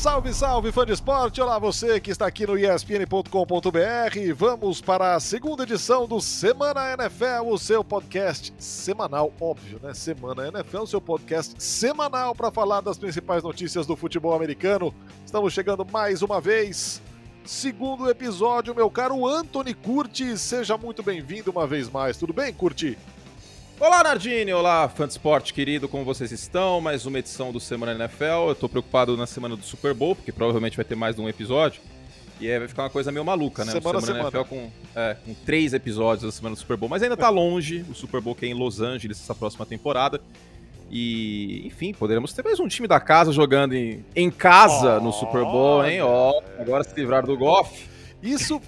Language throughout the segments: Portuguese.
Salve, salve, fã de esporte! Olá, você que está aqui no ESPN.com.br. Vamos para a segunda edição do Semana NFL, o seu podcast semanal, óbvio, né? Semana NFL, o seu podcast semanal para falar das principais notícias do futebol americano. Estamos chegando mais uma vez. Segundo episódio, meu caro Anthony Curti. Seja muito bem-vindo uma vez mais. Tudo bem, Curti? Olá, Nardini! Olá, fã de esporte querido, como vocês estão? Mais uma edição do Semana NFL. Eu tô preocupado na semana do Super Bowl, porque provavelmente vai ter mais de um episódio. E aí vai ficar uma coisa meio maluca, né? Semana, Semana semana. NFL com, é, com três episódios da semana do Super Bowl. Mas ainda tá longe, o Super Bowl que é em Los Angeles essa próxima temporada. E, enfim, poderemos ter mais um time da casa jogando em, em casa no Super Bowl, hein? Ó, agora se livrar do Goff. Isso.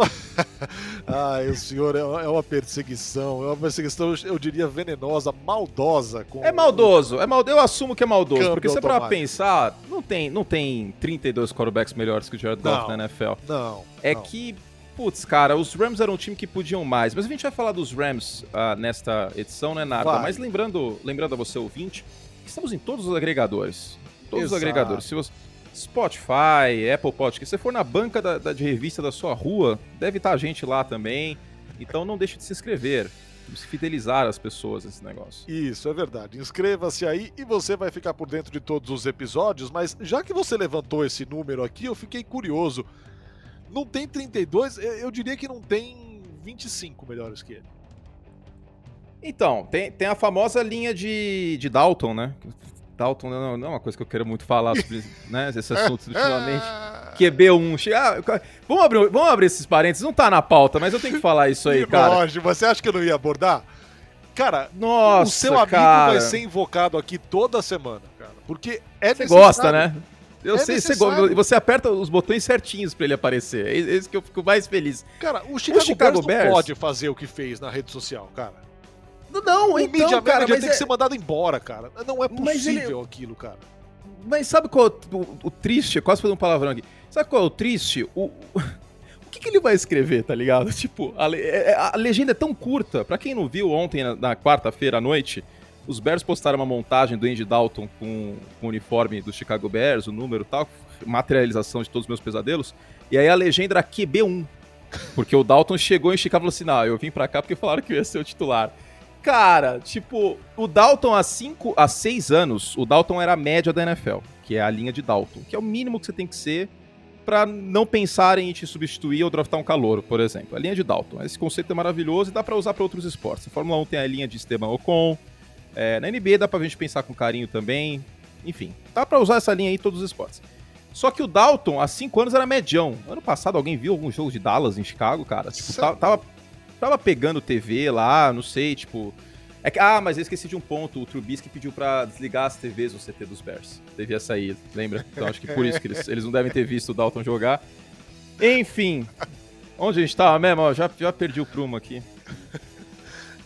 Ai, o senhor é é uma perseguição, é uma perseguição, eu diria, venenosa, maldosa. Com É maldoso, é mal, eu assumo que é maldoso, Câmbio porque se é pra pensar, não tem, não tem 32 quarterbacks melhores que o Jared Goff na NFL. Não. É não. que, putz, cara, os Rams eram um time que podiam mais, mas a gente vai falar dos Rams ah, nesta edição, né, Narda? Vai. Mas lembrando, lembrando a você, ouvinte, que estamos em todos os agregadores. Todos os Exato. agregadores. Se você, Spotify, Apple Podcast, se você for na banca da, da- de revista da sua rua, deve estar a gente lá também. Então não deixe de se inscrever, se fidelizar as pessoas nesse negócio. Isso, é verdade. Inscreva-se aí e você vai ficar por dentro de todos os episódios, mas já que você levantou esse número aqui, eu fiquei curioso. Não tem 32, eu eu diria que não tem 25 melhores que ele. Então, tem, tem a famosa linha de, de Dalton, né? Dalton não, não é uma coisa que eu quero muito falar sobre né, esses assuntos ultimamente. QB1. che- Ah, vamos, abrir, vamos abrir esses parênteses. Não tá na pauta, mas eu tenho que falar isso aí, cara. nojo, você acha que eu não ia abordar? Cara, Nossa, o seu amigo cara. vai ser invocado aqui toda semana, cara. Porque é Você gosta, né? Eu É sei, você, você aperta os botões certinhos pra ele aparecer. É isso que eu fico mais feliz. Cara, o Chicago, Chicago Bears, Bears- não pode fazer o que fez na rede social, cara. Não, o então, Media cara, Manager tem é- que ser mandado embora, cara. Não é Mas ele- possível aquilo, cara. mas sabe qual é o, o- o triste? Quase fazer um palavrão aqui. Sabe qual é o triste? O, o, que, que ele vai escrever, tá ligado? Tipo, a, le- é- a legenda é tão curta. Pra quem não viu, ontem, na, na quarta-feira à noite, os Bears postaram uma montagem do Andy Dalton com, com o uniforme do Chicago Bears, o número e tal, materialização de todos os meus pesadelos. E aí a legenda era QB1. Porque o Dalton chegou em Chicago e falou assim: não, eu vim pra cá porque falaram que eu ia ser o titular. Cara, tipo, o Dalton há 5 a 6 anos, o Dalton era a média da NFL, que é a linha de Dalton, que é o mínimo que você tem que ser pra não pensarem em te substituir ou draftar um calouro, por exemplo. A linha de Dalton. Esse conceito é maravilhoso e dá pra usar pra outros esportes. A Fórmula 1 tem a linha de Esteban Ocon, é, na NBA dá pra gente pensar com carinho também. Enfim, dá pra usar essa linha aí em todos os esportes. Só que o Dalton, há 5 anos, era medião. Ano passado, alguém viu algum jogo de Dallas em Chicago, cara? Tipo, Sério? ta- tava, tava pegando TV lá, não sei, tipo. É que, ah, mas eu esqueci de um ponto. O Trubisky pediu pra desligar as TVs no CT dos Bears. Devia sair, lembra? Então acho que por isso que eles, eles não devem ter visto o Dalton jogar. Enfim. Onde a gente tava mesmo? Ó, já, já perdi o prumo aqui.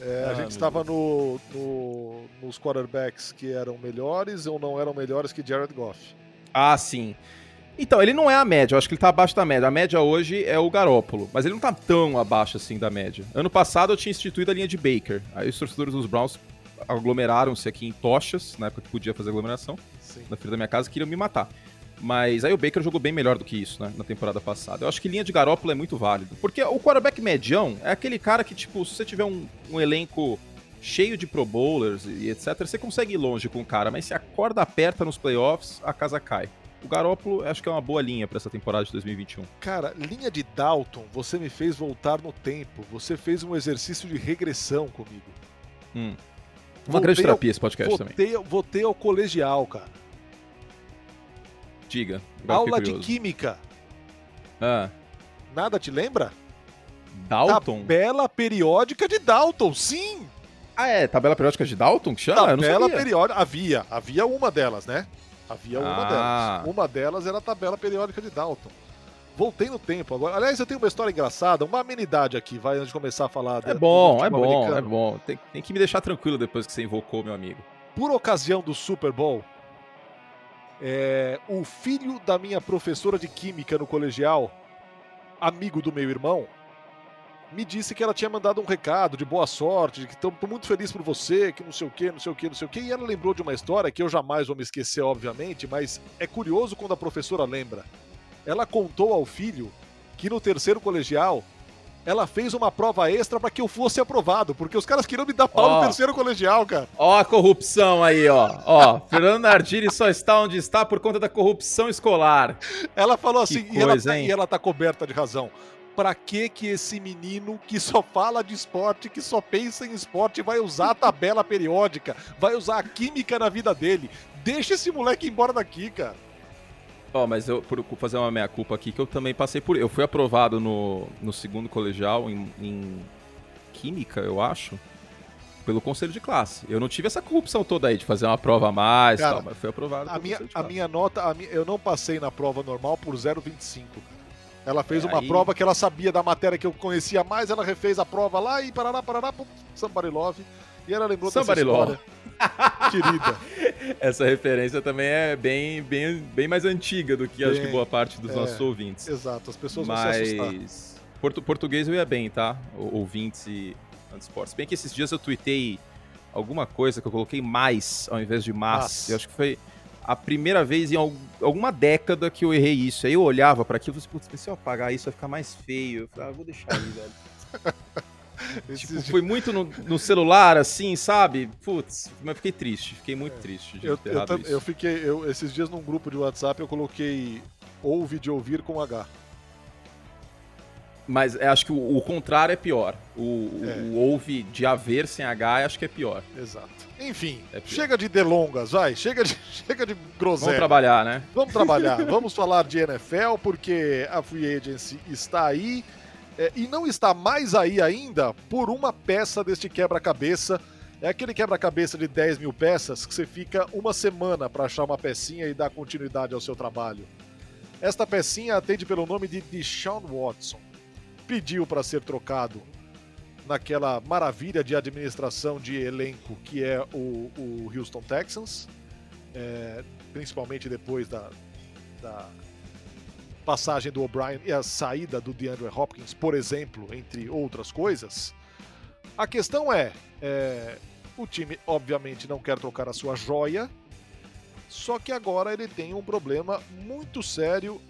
É, a Ah, gente meu estava no, no- nos quarterbacks que eram melhores ou não eram melhores que Jared Goff. Ah, sim. Então, ele não é a média, eu acho que ele tá abaixo da média. A média hoje é o Garópolo, mas ele não tá tão abaixo assim da média. Ano passado eu tinha instituído a linha de Baker. Aí os torcedores dos Browns aglomeraram-se aqui em tochas, na época que podia fazer aglomeração, Sim. na frente da minha casa, queriam me matar. Mas aí o Baker jogou bem melhor do que isso, né, na temporada passada. Eu acho que linha de Garópolo é muito válido. Porque o quarterback medião é aquele cara que, tipo, se você tiver um, um elenco cheio de pro bowlers e etc, você consegue ir longe com o cara, mas se a corda aperta nos playoffs, a casa cai. O Garópolo acho que é uma boa linha pra essa temporada de 2021. Cara, linha de Dalton, você me fez voltar no tempo. Você fez um exercício de regressão comigo. Hum. Uma Voltei grande ao- terapia esse podcast também. Voltei, voltei ao colegial, cara. Diga. Aula de química. Ah, Nada te lembra? Dalton? Tabela periódica de Dalton, sim! Ah, é? Tabela periódica de Dalton que chama? Tabela periódica. Havia, havia uma delas, né? Havia uma Ah. delas. Uma delas era a tabela periódica de Dalton. Voltei no tempo agora. Aliás, eu tenho uma história engraçada, uma amenidade aqui, vai, antes de começar a falar É bom, é bom, é americano. bom. Tem, tem que me deixar tranquilo depois que você invocou, meu amigo. Por ocasião do Super Bowl, é, o filho da minha professora de química no colegial, amigo do meu irmão, me disse que ela tinha mandado um recado de boa sorte, de que estou muito feliz por você, que não sei o que, não sei o que, não sei o que. E ela lembrou de uma história que eu jamais vou me esquecer, obviamente, mas é curioso quando a professora lembra. Ela contou ao filho que no terceiro colegial ela fez uma prova extra para que eu fosse aprovado, porque os caras queriam me dar pau oh. no terceiro colegial, cara. Ó a corrupção aí, ó. Ó, Fernando Nardini só está onde está por conta da corrupção escolar. Ela falou assim, coisa, e, ela tá, e ela tá coberta de razão pra que que esse menino que só fala de esporte, que só pensa em esporte, vai usar a tabela periódica, vai usar a química na vida dele? Deixa esse moleque embora daqui, cara. Ó, oh, mas eu, por fazer uma meia-culpa aqui, que eu também passei por... Eu fui aprovado no, no segundo colegial em, em Química, eu acho, pelo conselho de classe. Eu não tive essa corrupção toda aí de fazer uma prova a mais Cara, tal, mas fui aprovado a minha, A minha nota, a minha, eu não passei na prova normal por 0,25. Ela fez é, uma aí... prova que ela sabia da matéria que eu conhecia mais, ela refez a prova lá e parará, parará, pum, somebody love. E ela lembrou somebody dessa história. Love. Querida. Essa referência também é bem, bem, bem mais antiga do que bem, acho que boa parte dos é, nossos ouvintes. Exato, as pessoas Mas... vão se assustar. Portu português eu ia bem, tá? Ouvintes e esportes. Bem que esses dias eu tuitei alguma coisa que eu coloquei mais ao invés de mas. mas. Eu acho que foi a primeira vez em alguma década que eu errei isso. Aí eu olhava para aquilo e falei, putz, se eu apagar isso vai ficar mais feio. Eu falei, ah, vou deixar aí, velho. tipo, foi muito no, no, celular, assim, sabe? Putz, mas fiquei triste, fiquei muito é. triste de eu, ter eu, eu, fiquei, eu, esses dias num grupo de WhatsApp eu coloquei ouve de ouvir com H. Mas acho que o, o contrário é pior. O, é. o, ouve de haver sem H acho que é pior. Exato. Enfim, é chega de delongas, vai. Chega de, chega de groselha. Vamos trabalhar, né? Vamos trabalhar. Vamos falar de NFL, porque a Free Agency está aí. É, e não está mais aí ainda por uma peça deste quebra-cabeça. É aquele quebra-cabeça de 10 mil peças que você fica uma semana para achar uma pecinha e dar continuidade ao seu trabalho. Esta pecinha atende pelo nome de Deshaun Watson pediu para ser trocado naquela maravilha de administração de elenco que é o, o Houston Texans, é, principalmente depois da, da passagem do O'Brien e a saída do DeAndre Hopkins, por exemplo, entre outras coisas. A questão é, é o time obviamente não quer trocar a sua joia, só que agora ele tem um problema muito sério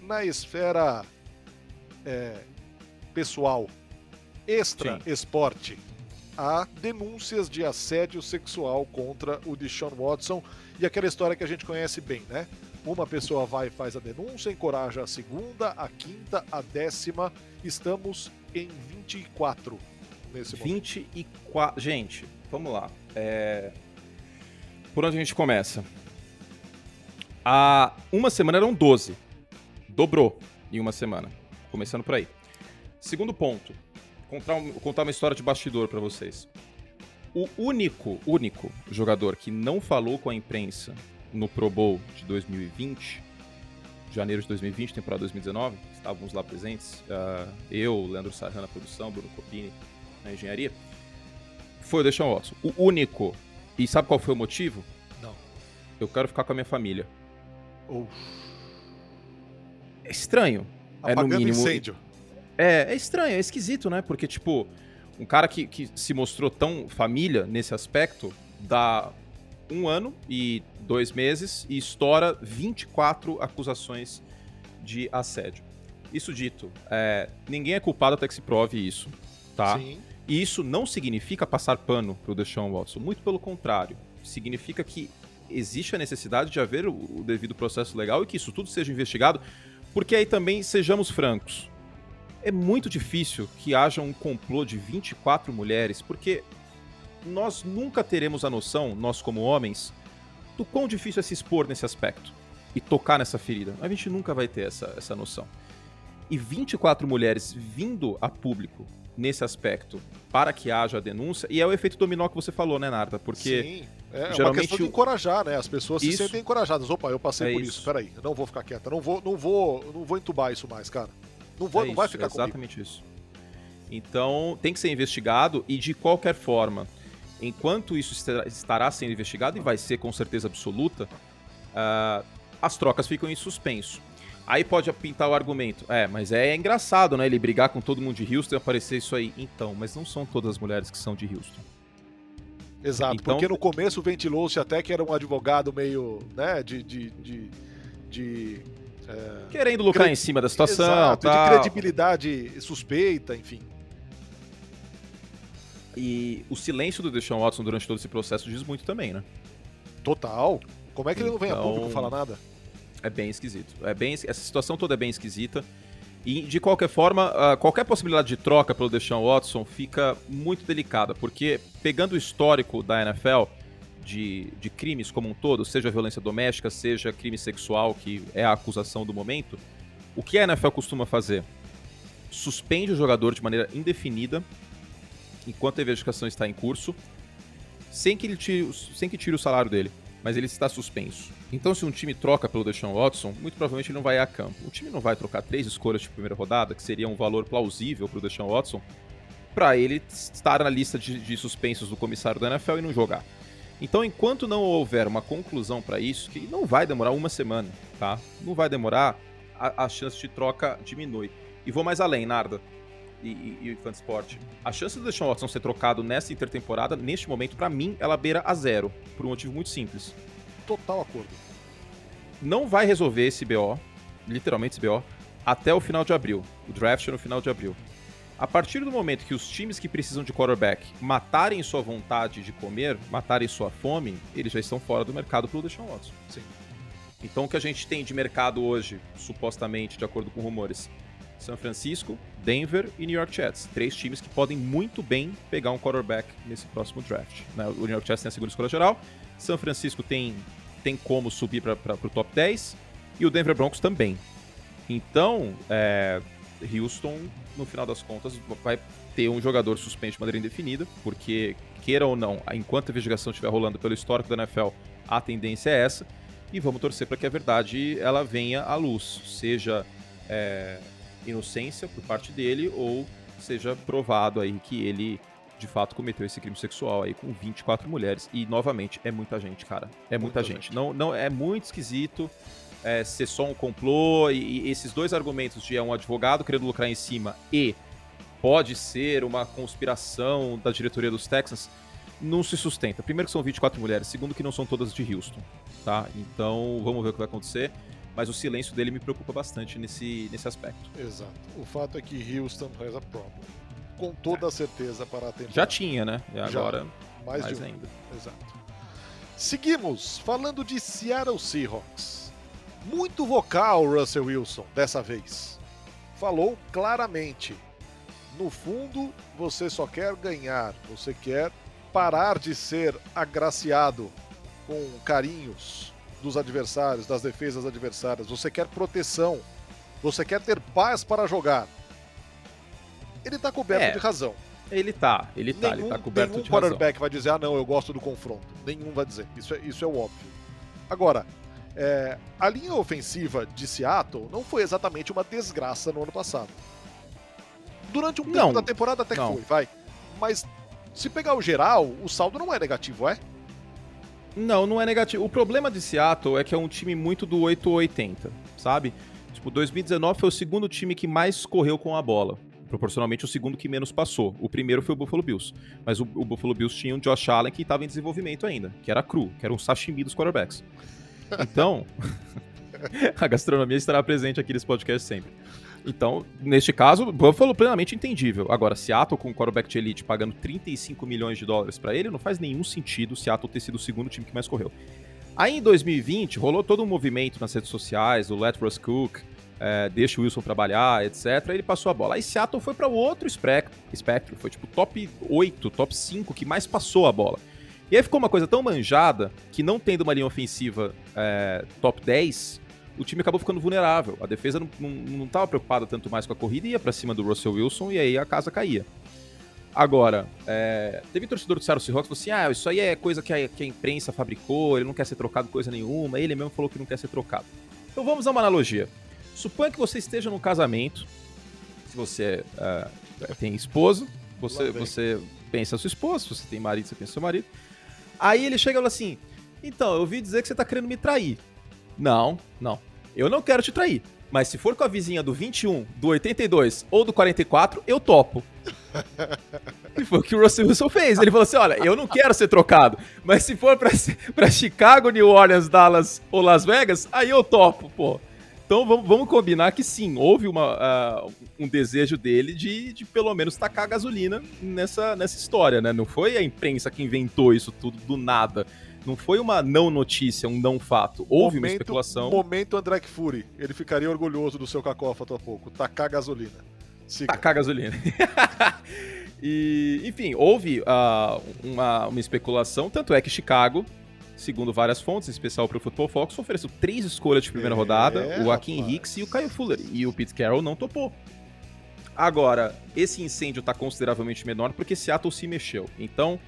na esfera é, pessoal extra Sim. esporte, há denúncias de assédio sexual contra o Deshaun Watson e aquela história que a gente conhece bem, né? Uma pessoa vai e faz a denúncia, encoraja a segunda, a quinta, a décima. Estamos em 24 nesse 24. momento. Gente, vamos lá. É... Por onde a gente começa? Há uma semana eram 12. Dobrou em uma semana. Começando por aí. Segundo ponto, contar, um, contar uma história de bastidor para vocês. O único, único jogador que não falou com a imprensa no Pro Bowl de 2020, janeiro de 2020, temporada 2019, estávamos lá presentes, uh, eu, Leandro Sarran na produção, Bruno Copini na engenharia, foi o Deshaun Watson. O único. E sabe qual foi o motivo? Não. Eu quero ficar com a minha família. Oh. É estranho. Apagando é no mínimo. incêndio. É, é estranho, é esquisito, né? Porque, tipo, um cara que, que se mostrou tão família nesse aspecto dá um ano e dois meses e estoura 24 acusações de assédio. Isso dito, é, ninguém é culpado até que se prove isso, tá? Sim. E isso não significa passar pano pro Deshaun Watson, muito pelo contrário. Significa que existe a necessidade de haver o devido processo legal e que isso tudo seja investigado, porque aí também, sejamos francos, é muito difícil que haja um complô de 24 mulheres, porque nós nunca teremos a noção, nós como homens, do quão difícil é se expor nesse aspecto e tocar nessa ferida. A gente nunca vai ter essa, essa noção. E 24 mulheres vindo a público nesse aspecto para que haja a denúncia, e é o efeito dominó que você falou, né, Narda? Porque. Sim. É geralmente uma questão de encorajar, né? As pessoas isso. se sentem encorajadas. Opa, eu passei é por isso. isso. Peraí, eu não vou ficar quieta. Não vou, não vou, não vou entubar isso mais, cara. Não, vou, é não vai ficar é exatamente comigo. isso. Então, tem que ser investigado e de qualquer forma, enquanto isso estará sendo investigado e vai ser com certeza absoluta, uh, as trocas ficam em suspenso. Aí pode pintar o argumento. É, mas é engraçado, né? Ele brigar com todo mundo de Houston e aparecer isso aí. Então, mas não são todas as mulheres que são de Houston. Exato, então... porque no começo ventilou-se até que era um advogado meio, né, de... de, de, de é... Querendo lucrar Cred... em cima da situação. Exato, tal. de credibilidade suspeita, enfim. E o silêncio do Deshaun Watson durante todo esse processo diz muito também, né? Total. Como é que então... ele não vem a público então, falar nada? É bem esquisito. É bem, essa situação toda é bem esquisita. E, de qualquer forma, uh, qualquer possibilidade de troca pelo Deshaun Watson fica muito delicada, porque pegando o histórico da NFL de, de crimes como um todo, seja violência doméstica, seja crime sexual, que é a acusação do momento, o que a NFL costuma fazer? Suspende o jogador de maneira indefinida enquanto a investigação está em curso, sem que, ele tire, sem que tire o salário dele mas ele está suspenso. Então, se um time troca pelo Deshaun Watson, muito provavelmente ele não vai a campo. O time não vai trocar três escolhas de primeira rodada, que seria um valor plausível para o Deshaun Watson, para ele estar na lista de, de, suspensos do comissário da NFL e não jogar. Então, enquanto não houver uma conclusão para isso, que não vai demorar uma semana, tá? Não vai demorar, a, a chance de troca diminui. E vou mais além, Narda e, e, e Fansport. A chance do Deshaun Watson ser trocado nessa intertemporada, neste momento, para mim, ela beira a zero. Por um motivo muito simples. Total acordo. Não vai resolver esse BO, literalmente esse BO, até o final de abril. O draft é no final de abril. A partir do momento que os times que precisam de quarterback matarem sua vontade de comer, matarem sua fome, eles já estão fora do mercado pelo Deshaun Watson. Sim. Então o que a gente tem de mercado hoje, supostamente, de acordo com rumores, São Francisco, Denver e New York Jets. Três times que podem muito bem pegar um quarterback nesse próximo draft. Né? O New York Jets tem a segunda escolha geral, São Francisco tem, tem como subir para o top 10 e o Denver Broncos também. Então, é, Houston, no final das contas, vai ter um jogador suspenso de maneira indefinida, porque, queira ou não, enquanto a investigação estiver rolando pelo histórico da NFL, a tendência é essa. E vamos torcer para que a verdade ela venha à luz, seja é, inocência por parte dele ou seja provado aí que ele de fato cometeu esse crime sexual aí com 24 mulheres e novamente é muita gente, cara. É muita, muita gente. gente. Não não é muito esquisito é, ser só um complô e, e, esses dois argumentos de é um advogado querendo lucrar em cima e pode ser uma conspiração da diretoria dos Texans não se sustenta. Primeiro que são 24 mulheres, segundo que não são todas de Houston, tá? Então, vamos ver o que vai acontecer mas o silêncio dele me preocupa bastante nesse, nesse aspecto. Exato. O fato é que Houston has a problem. Com toda é. certeza para a temporada. Já tinha, né? E agora, mais, mais um. ainda. Exato. Seguimos falando de Seattle Seahawks. Muito vocal Russell Wilson dessa vez. Falou claramente. No fundo, você só quer ganhar, você quer parar de ser agraciado com carinhos, dos adversários, das defesas adversárias, você quer proteção, você quer ter paz para jogar. Ele está coberto é, de razão. Ele tá, ele tá, nenhum, ele tá coberto de razão. Nenhum quarterback vai dizer, ah não, eu gosto do confronto. Nenhum vai dizer, isso é, isso é óbvio. Agora, é, a linha ofensiva de Seattle não foi exatamente uma desgraça no ano passado. Durante um não, tempo da temporada até que não. foi, vai. Mas se pegar o geral, o saldo não é negativo, é? Não, não é negativo. O problema de Seattle é que é um time muito do 8 ou 80, sabe? Tipo, 2019 foi o segundo time que mais correu com a bola. Proporcionalmente o segundo que menos passou. O primeiro foi o Buffalo Bills. Mas o, o Buffalo Bills tinha um Josh Allen que estava em desenvolvimento ainda, que era cru, que era um sashimi dos quarterbacks. Então, a gastronomia estará presente aqui nesse podcast sempre. Então, neste caso, Buffalo plenamente entendível. Agora, Seattle com o quarterback de elite pagando 35 milhões de dólares para ele, não faz nenhum sentido Seattle ter sido o segundo time que mais correu. Aí em 2020 rolou todo um movimento nas redes sociais, o Let Russ Cook, é, deixa o Wilson trabalhar, etc. Ele passou a bola. Aí Seattle foi para outro espectro, espectro, foi tipo top 8, top 5 que mais passou a bola. E aí ficou uma coisa tão manjada que não tendo uma linha ofensiva é, top 10, o time acabou ficando vulnerável. A defesa não estava preocupada tanto mais com a corrida, ia para cima do Russell Wilson e aí a casa caía. Agora, é, teve torcedor do Seattle Seahawks que falou assim: ah, isso aí é coisa que a, que a, imprensa fabricou, ele não quer ser trocado coisa nenhuma, ele mesmo falou que não quer ser trocado. Então vamos a uma analogia. Suponha que você esteja num casamento, se você uh, tem esposo, você, você pensa sua esposa, se você tem marido, você pensa seu marido. Aí ele chega e fala assim: então, eu ouvi dizer que você tá querendo me trair. Não, não. Eu não quero te trair. Mas se for com a vizinha do 21, do 82 ou do 44, eu topo. e foi o que o Russell Wilson fez. Ele falou assim: olha, eu não quero ser trocado, mas se for pra, pra Chicago, New Orleans, Dallas ou Las Vegas, aí eu topo, pô. Então vamos, vamos combinar que sim, houve uma, uh, um desejo dele de, de pelo menos tacar gasolina nessa, nessa história, né? Não foi a imprensa que inventou isso tudo do nada. Não foi uma não notícia, um não fato. Houve momento, uma especulação. Momento André Fury. Ele ficaria orgulhoso do seu cacófato há pouco. Tacar gasolina. Siga. Tacar gasolina. e, enfim, houve uh, uma, uma especulação. Tanto é que Chicago segundo várias fontes, em especial para o Football Fox, ofereceu três escolhas de primeira é, rodada, o Akin Hicks e o Kyle Fuller. E o Pete Carroll não topou. Agora, esse incêndio está consideravelmente menor porque Seattle se mexeu. Então,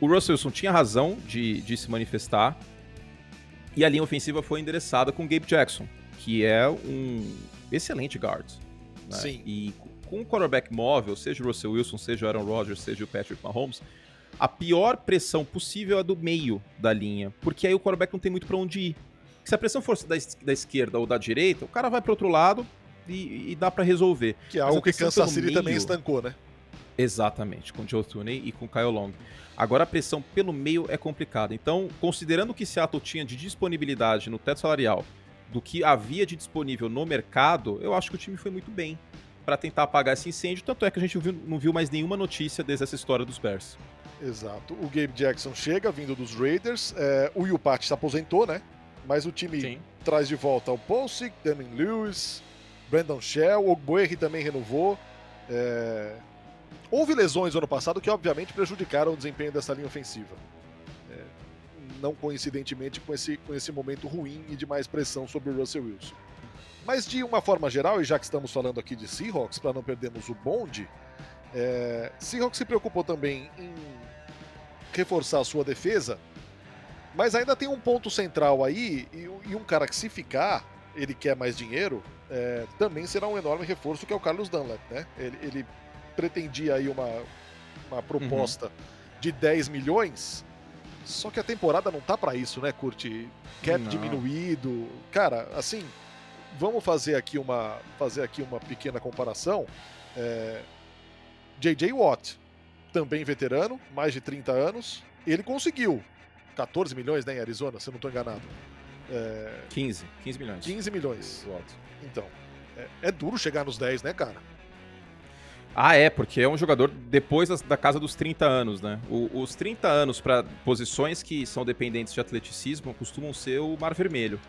o Russell Wilson tinha razão de, de se manifestar. E a linha ofensiva foi endereçada com Gabe Jackson, que é um excelente guard. Né? Sim. E com o quarterback móvel, seja o Russell Wilson, seja o Aaron Rodgers, seja o Patrick Mahomes, a pior pressão possível é do meio da linha, porque aí o quarterback não tem muito para onde ir. Se a pressão fosse da, da, esquerda ou da direita, o cara vai para outro lado e, e dá para resolver. Que é algo que Kansas City meio... também estancou, né? Exatamente, com Joe Tooney e com Kyle Long. Agora a pressão pelo meio é complicada. Então, considerando que Seattle tinha de disponibilidade no teto salarial do que havia de disponível no mercado, eu acho que o time foi muito bem para tentar apagar esse incêndio. Tanto é que a gente não viu mais nenhuma notícia desde essa história dos Bears. Exato. O Gabe Jackson chega, vindo dos Raiders. É, o Pat se aposentou, né? Mas o time Sim. traz de volta o Pulsic, Damien Lewis, Brandon Shell, o Ogbuerri também renovou. É... Houve lesões no ano passado que, obviamente, prejudicaram o desempenho dessa linha ofensiva. É... Não coincidentemente com esse, com esse momento ruim e de mais pressão sobre o Russell Wilson. Mas, de uma forma geral, e já que estamos falando aqui de Seahawks, para não perdermos o bonde, é... Seahawks se preocupou também em reforçar a sua defesa, mas ainda tem um ponto central aí, e, e um cara que se ficar, ele quer mais dinheiro, é, também será um enorme reforço, que é o Carlos Dunlap, né? Ele, ele pretendia aí uma, uma proposta uhum. de 10 milhões, só que a temporada não tá para isso, né, Curti? Cap não. diminuído. Cara, assim, vamos fazer aqui uma, fazer aqui uma pequena comparação. É, J.J. Watt, também veterano, mais de 30 anos. Ele conseguiu 14 milhões né, em Arizona, se eu não estou enganado. É... 15, 15 milhões. 15 milhões. Então, é, é, duro chegar nos 10, né, cara? Ah, é, porque é um jogador depois da casa dos 30 anos, né? O, os 30 anos para posições que são dependentes de atleticismo costumam ser o mar vermelho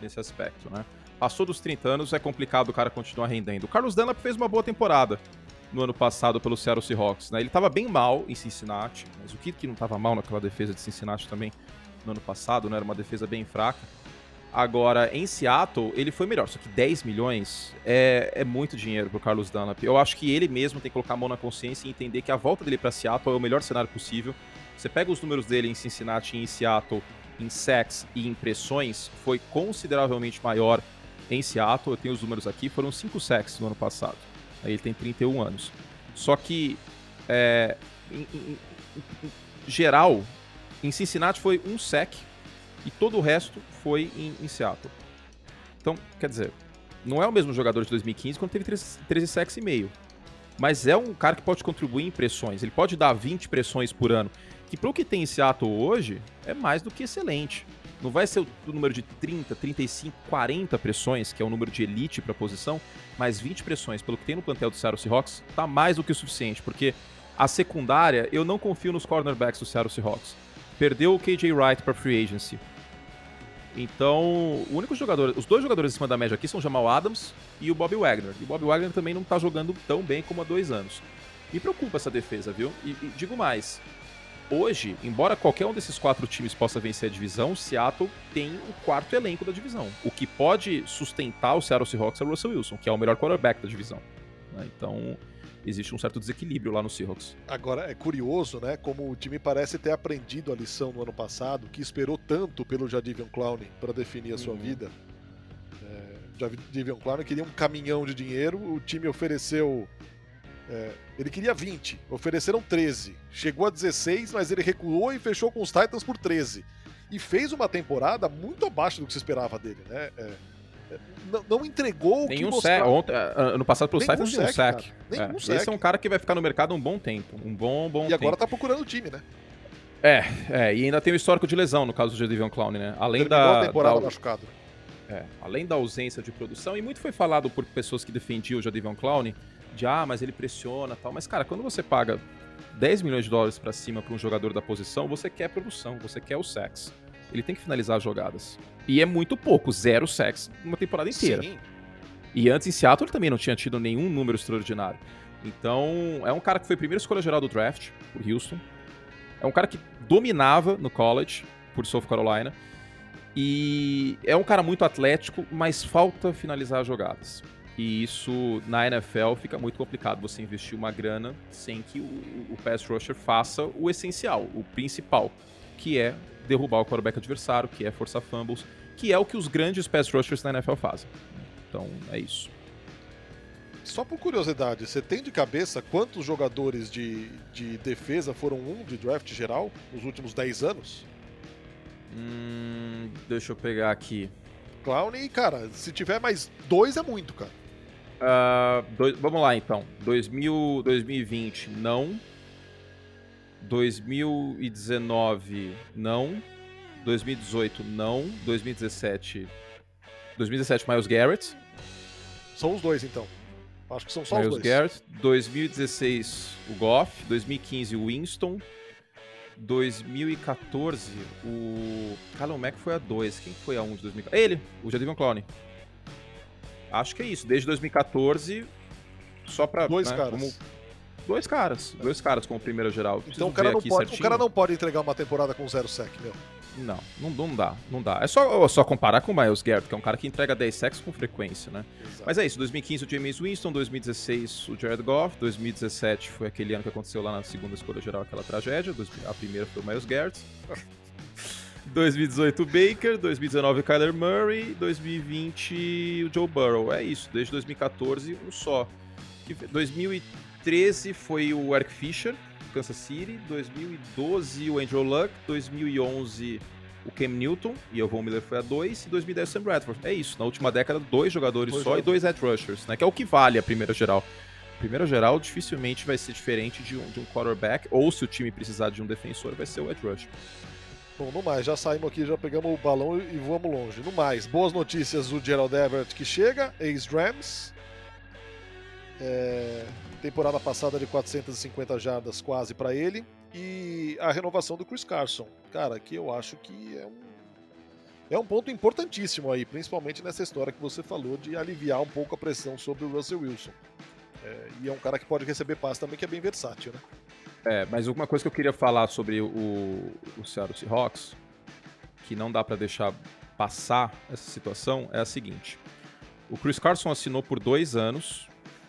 nesse aspecto, né? Passou dos 30 anos, é complicado o cara continuar rendendo. O Carlos Dunlap fez uma boa temporada no ano passado pelo Seattle Seahawks. Né? Ele estava bem mal em Cincinnati, mas o que, que não estava mal naquela defesa de Cincinnati também no ano passado, né? era uma defesa bem fraca. Agora, em Seattle, ele foi melhor, só que 10 milhões é, é muito dinheiro pro Carlos Dunlap. Eu acho que ele mesmo tem que colocar a mão na consciência e entender que a volta dele para Seattle é o melhor cenário possível. Você pega os números dele em Cincinnati e em Seattle, em sacks e impressões, foi consideravelmente maior em Seattle. Eu tenho os números aqui, foram 5 sacks no ano passado. Ele tem 31 anos. Só que, é, em, em, em, geral, em Cincinnati foi um sec e todo o resto foi em, Seattle. Então, quer dizer, não é o mesmo jogador de 2015 quando teve 13, 13 sacks e meio. Mas é um cara que pode contribuir em pressões. Ele pode dar 20 pressões por ano. Que para o que tem em Seattle hoje, é mais do que excelente. Não vai ser o número de 30, 35, 40 pressões, que é o número de elite para a posição, mas 20 pressões, pelo que tem no plantel do Seattle Seahawks, tá mais do que o suficiente, porque a secundária, eu não confio nos cornerbacks do Seattle Seahawks. Perdeu o KJ Wright para free agency. Então, o único jogador, os dois jogadores acima da média aqui são Jamal Adams e o Bobby Wagner. E o Bobby Wagner também não tá jogando tão bem como há dois anos. Me preocupa essa defesa, viu? E, e digo mais, hoje, embora qualquer um desses quatro times possa vencer a divisão, Seattle tem o quarto elenco da divisão. O que pode sustentar o Seattle Seahawks é o Russell Wilson, que é o melhor quarterback da divisão. Né? Então, existe um certo desequilíbrio lá no Seahawks. Agora, é curioso, né? Como o time parece ter aprendido a lição no ano passado, que esperou tanto pelo Jadivion Clowney para definir a sua uhum. vida. É, Jadivion Clowney queria um caminhão de dinheiro, o time ofereceu é, ele queria 20, ofereceram 13. Chegou a 16, mas ele recuou e fechou com os Titans por 13. E fez uma temporada muito abaixo do que se esperava dele, né? É, não, não entregou o Nenhum que sec. mostrava. Ontem, ah, ano passado pelo Nenhum Cyphers nenhum sec, sec. cara. Nenhum É, sec. Esse é um cara que vai ficar no mercado um bom tempo. Um bom, bom E tempo. agora tá procurando o time, né? É, é, e ainda tem o histórico de lesão no caso do Jadivion Clown, né? Além Terminou da, temporada da- machucado. é, além da ausência de produção, e muito foi falado por pessoas que defendiam o Jadivion Clown, de ah, mas ele pressiona tal. Mas, cara, quando você paga 10 milhões de dólares pra cima pra um jogador da posição, você quer produção, você quer o sex. Ele tem que finalizar as jogadas. E é muito pouco, zero sex numa temporada inteira. Sim. E antes em Seattle ele também não tinha tido nenhum número extraordinário. Então, é um cara que foi primeira escolha geral do draft, por Houston. É um cara que dominava no college, por South Carolina. E é um cara muito atlético, mas falta finalizar as jogadas. E isso na NFL fica muito complicado você investir uma grana sem que o, o pass rusher faça o essencial, o principal, que é derrubar o quarterback adversário, que é forçar fumbles, que é o que os grandes pass rushers na NFL fazem. Então, é isso. Só por curiosidade, você tem de cabeça quantos jogadores de, de defesa foram um de draft geral nos últimos 10 anos? Hum, deixa eu pegar aqui. Clown e, cara, se tiver mais dois é muito, cara. Ah, dois- vamos lá então. 2000, 2020, não. 2019, não. 2018, não. 2017. 2017, Miles Garrett. São os dois, então. Acho que são só os Miles dois. Garrett. 2016, o Goff. 2015, o Winston. 2014, o. Callum Mack foi a 2. Quem foi a 1 de 2014? Ele, o Jadavion Clowney. Acho que é isso. Desde 2014, só pra. Dois né, caras. como- Dois caras. Dois caras como primeira geral. Preciso Então o cara, não pode, o cara não pode entregar uma temporada com zero sec, meu. Não, não, não dá, não dá. É só, é só comparar com o Miles Garrett, que é um cara que entrega 10 sacks com frequência, né? Exato. Mas é isso, 2015 o James Winston, 2016 o Jared Goff, 2017 foi aquele ano que aconteceu lá na segunda escolha geral aquela tragédia, a primeira foi o Miles Garrett. 2018 o Baker, 2019 o Kyler Murray, 2020 o Joe Burrow. É isso, desde 2014 um só. Que- 2013 foi o Eric Fisher, Kansas City, 2012 o Andrew Luck, 2011 o Cam Newton, e o Von Miller foi a 2, e 2010 o Sam Bradford. É isso, na última década, dois jogadores Dois só e jogadores. dois edge rushers, né? Que é o que vale a primeira geral. Primeira geral dificilmente vai ser diferente de um, de um quarterback, ou se o time precisar de um defensor, vai ser o edge rusher. Bom, no mais, já saímos aqui, já pegamos o balão e vamos longe. No mais, boas notícias do Gerald Everett que chega, ex-Rams. É, temporada passada de 450 jardas quase para ele. E a renovação do Chris Carson. Cara, que eu acho que é um, é um ponto importantíssimo aí, principalmente nessa história que você falou de aliviar um pouco a pressão sobre o Russell Wilson. É, e é um cara que pode receber passe também, que é bem versátil, né? É, mas uma coisa que eu queria falar sobre o, o Seattle Seahawks, que não dá pra deixar passar essa situação, é a seguinte. O Chris Carson assinou por dois anos,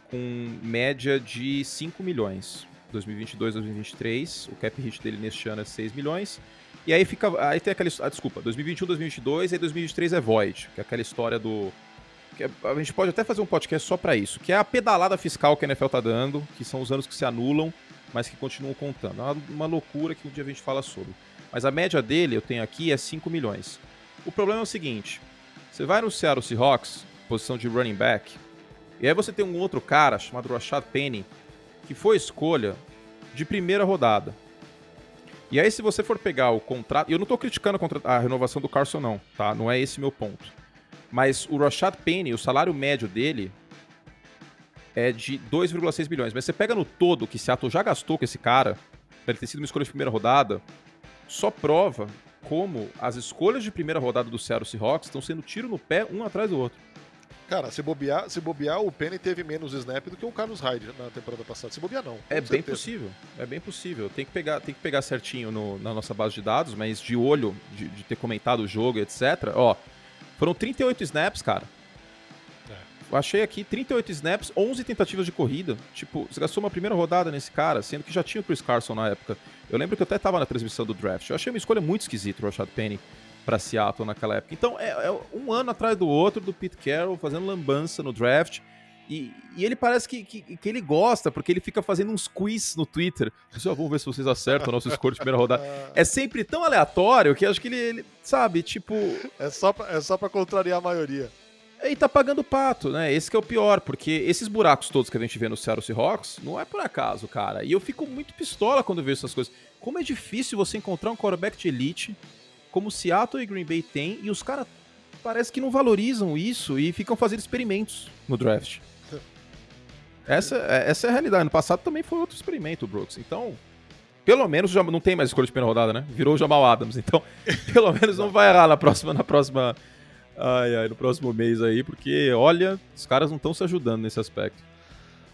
com média de 5 milhões. 2022, 2023, o cap hit dele neste ano é 6 milhões. E aí fica. Aí tem aquela. Ah, desculpa, 2021, 2022, e 2023 é Void, que é aquela história do. que é- a gente pode até fazer um podcast só pra isso, que é a pedalada fiscal que a NFL tá dando, que são os anos que se anulam mas que continuam contando. É uma, uma loucura que um dia a gente fala sobre. Mas a média dele, eu tenho aqui, é 5 milhões. O problema é o seguinte: você vai no Seattle Seahawks, posição de running back, e aí você tem um outro cara chamado Rashad Penny, que foi escolha de primeira rodada. E aí, se você for pegar o contrato. Eu não tô criticando a renovação do Carson, não, tá? Não é esse meu ponto. Mas o Rashad Penny, o salário médio dele é de 2,6 bilhões. Mas você pega no todo que Seattle já gastou com esse cara, pra ele ter sido uma escolha de primeira rodada, só prova como as escolhas de primeira rodada do Seattle Seahawks estão sendo tiro no pé um atrás do outro. Cara, se bobear, se bobear, o Penny teve menos snap do que o Carlos Hyde na temporada passada. Se bobear, não. É bem certeza. possível, é bem possível. Tem que pegar, tem que pegar certinho no- na nossa base de dados, mas de olho, de, de ter comentado o jogo, etc. Ó, foram 38 snaps, cara. Eu achei aqui 38 snaps, 11 tentativas de corrida. Tipo, você gastou uma primeira rodada nesse cara, sendo que já tinha o Chris Carson na época. Eu lembro que eu até tava na transmissão do draft. Eu achei uma escolha muito esquisita o Rashad Penny pra Seattle naquela época. Então, é, é um ano atrás do outro do Pete Carroll fazendo lambança no draft. E, e ele parece que, que, que ele gosta, porque ele fica fazendo uns quiz no Twitter. Pessoal, vamos ver se vocês acertam o nosso score de primeira rodada. É sempre tão aleatório que acho que ele, ele, sabe, tipo. É só, pra, é só pra contrariar a maioria. E tá pagando pato, né? Esse que é o pior, porque esses buracos todos que a gente vê no Seattle Seahawks não é por acaso, cara. E eu fico muito pistola quando vejo essas coisas. Como é difícil você encontrar um quarterback de elite como Seattle e Green Bay tem e os caras parece que não valorizam isso e ficam fazendo experimentos no draft. Essa, é, essa é a realidade. No passado também foi outro experimento, Brooks. Então, pelo menos já não tem mais escolha de primeira rodada, né? Virou o Jamal Adams. Então, pelo menos não vai errar na próxima, na próxima. Ai, ai, no próximo mês aí, porque olha, os caras não estão se ajudando nesse aspecto.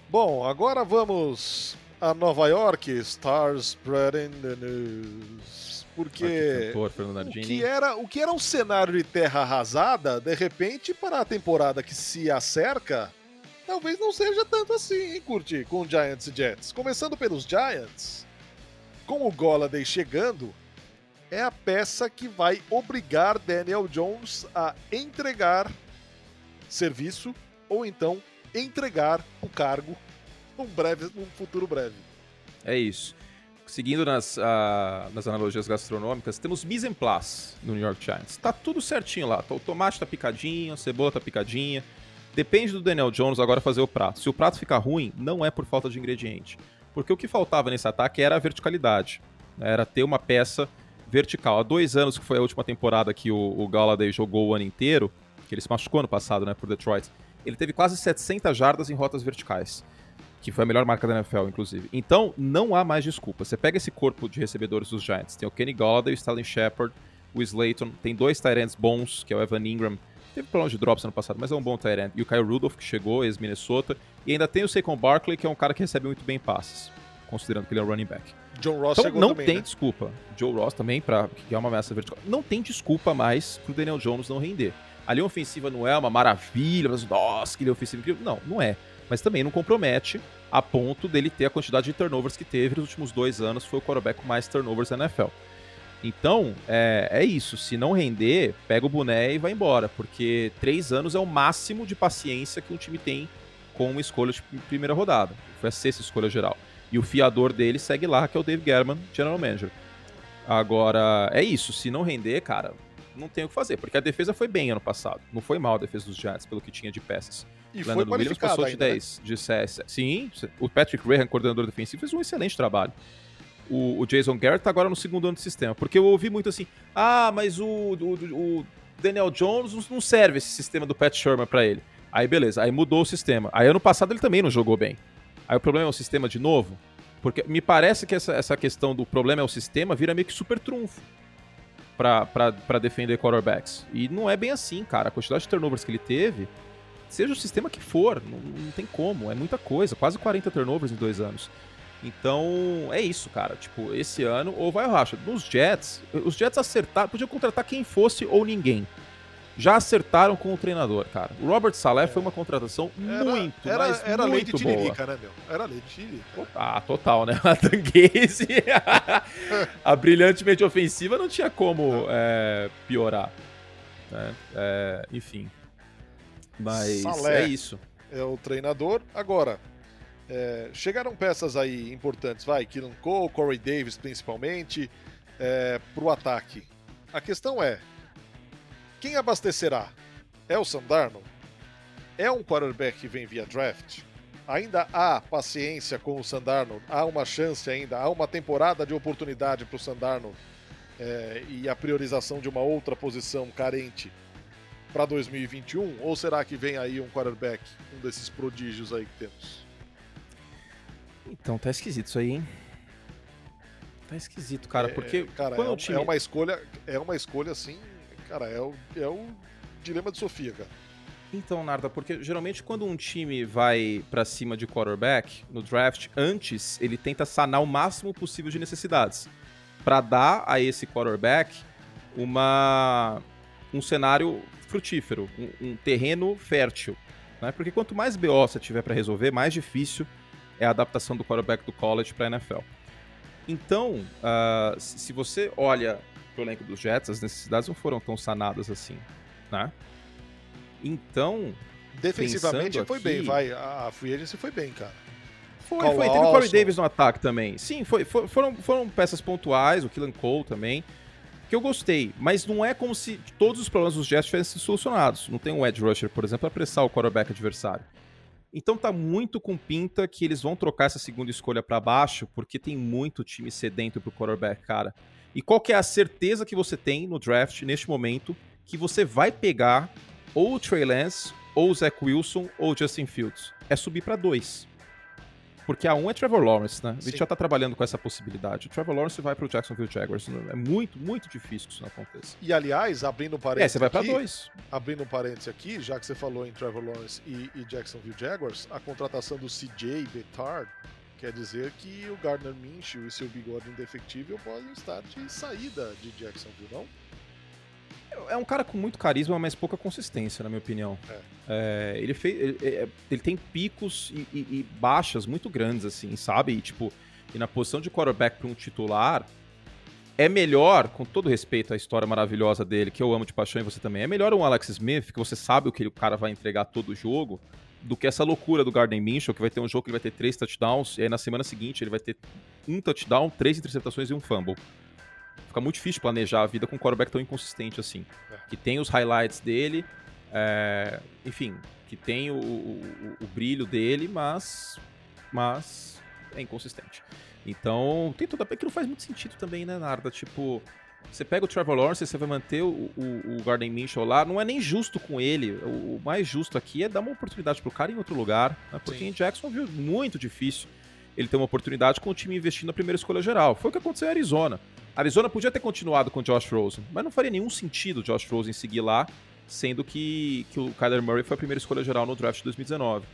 Bom, agora vamos a Nova York, Stars Spreading the News. Porque Cantor, o que, era, o que era um cenário de terra arrasada, de repente, para a temporada que se acerca, talvez não seja tanto assim, hein, Curti, com Giants e Jets. Começando pelos Giants, com o Golladay chegando, é a peça que vai obrigar Daniel Jones a entregar serviço ou então entregar o cargo num, breve, num futuro breve. É isso. Seguindo nas, uh, nas analogias gastronômicas, temos mise en place no New York Giants. Tá tudo certinho lá. O tomate tá picadinho, a cebola tá picadinha. Depende do Daniel Jones agora fazer o prato. Se o prato ficar ruim, não é por falta de ingrediente. Porque o que faltava nesse ataque era a verticalidade. Era ter uma peça vertical. Há dois anos, que foi a última temporada que o, o Galladay jogou o ano inteiro, que ele se machucou no passado, né, por Detroit, ele teve quase 700 jardas em rotas verticais que foi a melhor marca da NFL, inclusive. Então, não há mais desculpa. Você pega esse corpo de recebedores dos Giants, tem o Kenny Golladay, o Sterling Shepard, o Slayton, tem dois Tyrants bons, que é o Evan Ingram, teve problemas de drops ano passado, mas é um bom Tyrant, e o Kyle Rudolph, que chegou, ex-Minnesota, e ainda tem o Saquon Barkley, que é um cara que recebe muito bem passes, considerando que ele é um running back. John Ross então, não também, tem né? desculpa. Joe Ross também, pra, que é uma ameaça vertical. Não tem desculpa mais pro Daniel Jones não render. A linha ofensiva não é uma maravilha, mas nossa, que linha ofensiva incrível. Não, não é. Mas também não compromete a ponto dele ter a quantidade de turnovers que teve nos últimos dois anos, foi o quarterback com mais turnovers na NFL. Então, é, é isso. Se não render, pega o boné e vai embora, porque três anos é o máximo de paciência que um time tem com uma escolha de primeira rodada. Foi a sexta escolha geral. E o fiador dele segue lá, que é o Dave German, general manager. Agora, é isso. Se não render, cara, não tem o que fazer, porque a defesa foi bem ano passado. Não foi mal a defesa dos Giants, pelo que tinha de peças. E Landon foi Williams passou de ainda, 10, né? de CS. Sim, o Patrick Graham, coordenador defensivo, fez um excelente trabalho. O, o Jason Garrett tá agora no segundo ano do sistema. Porque eu ouvi muito assim: ah, mas o, o, o Daniel Jones não serve esse sistema do Pat Shermer para ele. Aí beleza, aí mudou o sistema. Aí ano passado ele também não jogou bem. Aí o problema é o sistema de novo. Porque me parece que essa, essa questão do problema é o sistema vira meio que super trunfo para defender quarterbacks. E não é bem assim, cara. A quantidade de turnovers que ele teve seja o sistema que for, não, não, tem como, é muita coisa, quase 40 turnovers em dois anos. Então, é isso, cara. Tipo, esse ano, ou vai o racha. Nos Jets, os Jets acertaram, podiam contratar quem fosse ou ninguém. Já acertaram com o treinador, cara. O Robert Saleh é. foi uma contratação era, muito, era, mas era muito lei de tiririca, né, meu? Era lei de tiririca. Ah, total, né? A Tanguese, a brilhantemente ofensiva não tinha como é, piorar. Né? É, enfim, mas Salé é isso. É o treinador. Agora, é, chegaram peças aí importantes, vai, Keelan Cole, Corey Davis principalmente, é, para o ataque. A questão é, quem abastecerá? É o Sandarno? É um quarterback que vem via draft? Ainda há paciência com o Sandarno? Há uma chance ainda? Há uma temporada de oportunidade para o Sandarno é, e a priorização de uma outra posição carente para 2021? Ou será que vem aí um quarterback, um desses prodígios aí que temos? Então, tá esquisito isso aí, hein? Tá esquisito, cara, é, porque cara, quando é, o time... é uma escolha, é uma escolha assim, cara, é o, é o dilema de Sofia, cara. Então, Narda, porque geralmente quando um time vai para cima de quarterback no draft, antes ele tenta sanar o máximo possível de necessidades para dar a esse quarterback uma um cenário frutífero, um, um terreno fértil. Né? Porque quanto mais BO você tiver para resolver, mais difícil é a adaptação do quarterback do college para NFL. Então, uh, se você olha para o elenco dos Jets, as necessidades não foram tão sanadas assim, né? Então, defensivamente foi aqui, bem, vai. A free agency foi bem, cara. Foi, foi. Teve o Corey Davis no ataque também. Sim, foi, foi, foram, foram peças pontuais, o Killan Cole também. que eu gostei, mas não é como se todos os problemas dos Jets tivessem solucionados. Não tem um edge rusher, por exemplo, para apressar o quarterback adversário. Então tá muito com pinta que eles vão trocar essa segunda escolha para baixo, porque tem muito time sedento pro quarterback, cara. E qual que é a certeza que você tem no draft neste momento que você vai pegar ou o Trey Lance, ou o Zach Wilson, ou o Justin Fields? É subir para dois. Porque a um é Trevor Lawrence, né? A gente Sim. já tá trabalhando com essa possibilidade. O Trevor Lawrence vai pro Jacksonville Jaguars. É muito, muito difícil que isso não aconteça. E aliás, abrindo um parênteses. É, você vai pra dois. Abrindo um parênteses aqui, já que você falou em Trevor Lawrence e, e Jacksonville Jaguars, a contratação do CJ Betard quer dizer que o Gardner Minshew e seu bigode indefectível podem estar de saída de Jacksonville, não? É um cara com muito carisma, mas pouca consistência, na minha opinião. É. É, ele, fez, ele, é, ele, tem picos e, e, e, baixas muito grandes, assim, sabe? E, tipo, e na posição de quarterback para um titular, é melhor, com todo respeito à história maravilhosa dele, que eu amo de paixão e você também, é melhor um Alex Smith, que você sabe o que o cara vai entregar todo o jogo, do que essa loucura do Garden Minshew, que vai ter um jogo que ele vai ter três touchdowns, e aí na semana seguinte ele vai ter um touchdown, três interceptações e um fumble fica muito difícil planejar a vida com um quarterback tão inconsistente assim. É. Que tem os highlights dele, é, enfim, que tem o, o, o, brilho dele, mas, mas é inconsistente. Então, tem tudo a ver que não faz muito sentido também, né, Narda? Tipo, você pega o Trevor Lawrence, você vai manter o, o, o Garden Mitchell lá, não é nem justo com ele. O, o, mais justo aqui é dar uma oportunidade pro cara em outro lugar, né? porque Sim. em Jackson viu muito difícil ele ter uma oportunidade com o time investindo na primeira escolha geral. Foi o que aconteceu em Arizona. Arizona podia ter continuado com o Josh Rosen, mas não faria nenhum sentido o Josh Rosen seguir lá, sendo que, que o Kyler Murray foi a primeira escolha geral no draft de 2019.